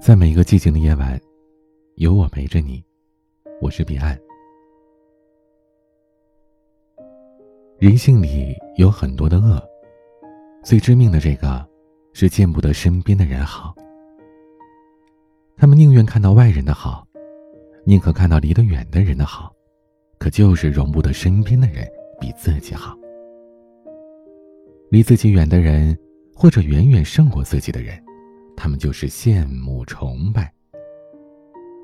在每一个寂静的夜晚，有我陪着你。我是彼岸。人性里有很多的恶，最致命的这个，是见不得身边的人好。他们宁愿看到外人的好，宁可看到离得远的人的好，可就是容不得身边的人比自己好。离自己远的人，或者远远胜过自己的人。他们就是羡慕崇拜，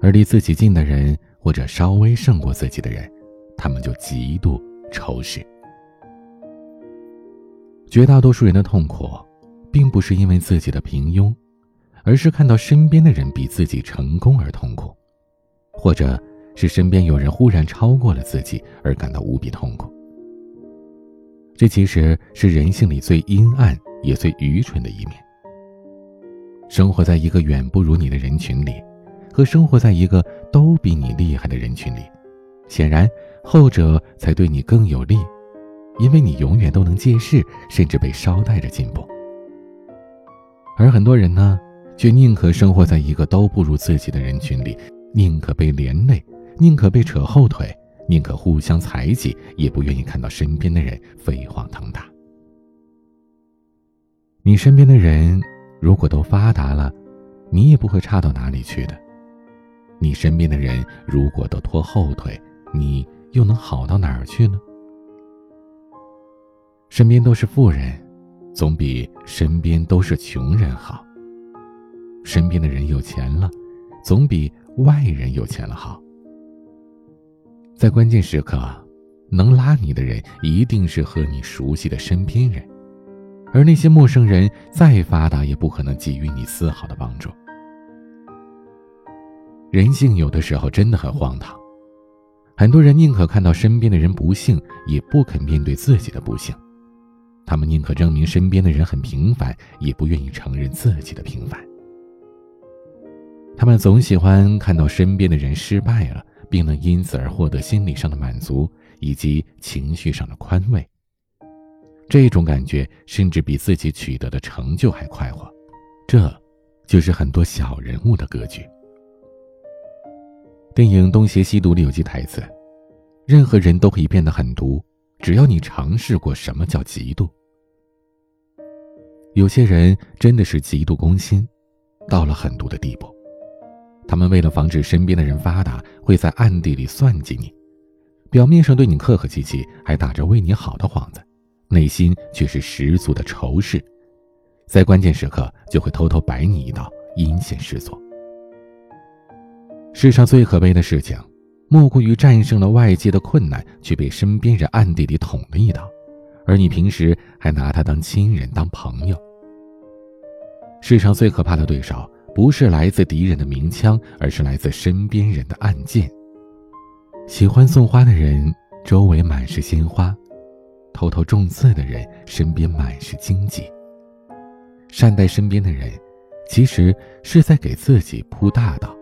而离自己近的人，或者稍微胜过自己的人，他们就嫉妒仇视。绝大多数人的痛苦，并不是因为自己的平庸，而是看到身边的人比自己成功而痛苦，或者是身边有人忽然超过了自己而感到无比痛苦。这其实是人性里最阴暗也最愚蠢的一面。生活在一个远不如你的人群里，和生活在一个都比你厉害的人群里，显然后者才对你更有利，因为你永远都能借势，甚至被捎带着进步。而很多人呢，却宁可生活在一个都不如自己的人群里，宁可被连累，宁可被扯后腿，宁可互相排挤，也不愿意看到身边的人飞黄腾达。你身边的人。如果都发达了，你也不会差到哪里去的。你身边的人如果都拖后腿，你又能好到哪儿去呢？身边都是富人，总比身边都是穷人好。身边的人有钱了，总比外人有钱了好。在关键时刻，能拉你的人一定是和你熟悉的身边人。而那些陌生人再发达，也不可能给予你丝毫的帮助。人性有的时候真的很荒唐，很多人宁可看到身边的人不幸，也不肯面对自己的不幸；他们宁可证明身边的人很平凡，也不愿意承认自己的平凡。他们总喜欢看到身边的人失败了，并能因此而获得心理上的满足以及情绪上的宽慰。这种感觉甚至比自己取得的成就还快活，这，就是很多小人物的格局。电影《东邪西毒》里有句台词：“任何人都可以变得狠毒，只要你尝试过什么叫嫉妒。”有些人真的是嫉妒攻心，到了狠毒的地步。他们为了防止身边的人发达，会在暗地里算计你，表面上对你客客气气，还打着为你好的幌子。内心却是十足的仇视，在关键时刻就会偷偷摆你一道，阴险失措。世上最可悲的事情，莫过于战胜了外界的困难，却被身边人暗地里捅了一刀，而你平时还拿他当亲人、当朋友。世上最可怕的对手，不是来自敌人的明枪，而是来自身边人的暗箭。喜欢送花的人，周围满是鲜花。偷偷种刺的人，身边满是荆棘。善待身边的人，其实是在给自己铺大道。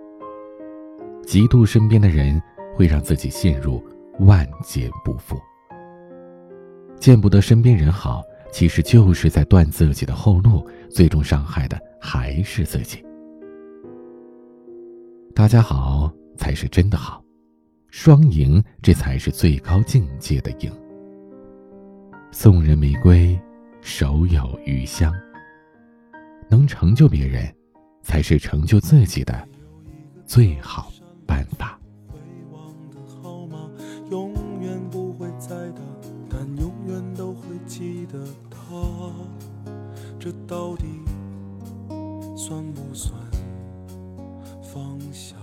嫉妒身边的人，会让自己陷入万劫不复。见不得身边人好，其实就是在断自己的后路，最终伤害的还是自己。大家好，才是真的好，双赢，这才是最高境界的赢。送人玫瑰，手有余香。能成就别人，才是成就自己的最好办法忘的号码。永远不会再打，但永远都会记得他。这到底算不算放下？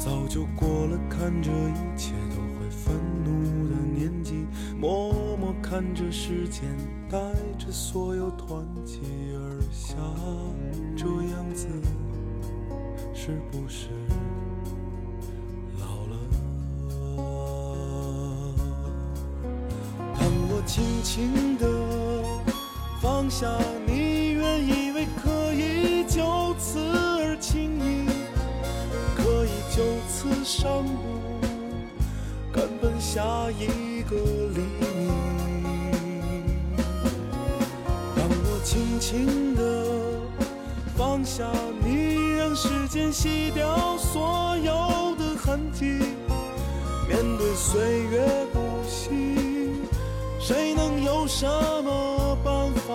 早就过了看这一切。愤怒的年纪，默默看着时间带着所有团结而下，这样子是不是老了？当我轻轻地放下，你原以为可以就此而轻易，可以就此伤不。下一个黎明。当我轻轻地。放下你，让时间洗掉所有的痕迹。面对岁月不息，谁能有什么办法？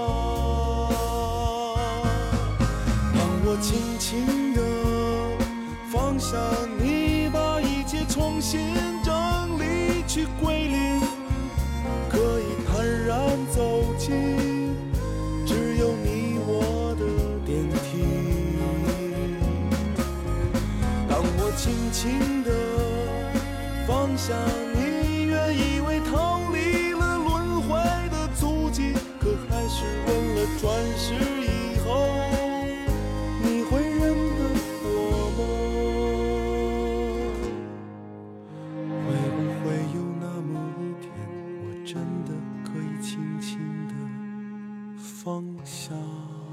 让我轻轻地放下你，把一切重新，归零，可以坦然走进只有你我的电梯。当我轻轻地放下你，原以为逃离了轮回的足迹，可还是问了转世。方向。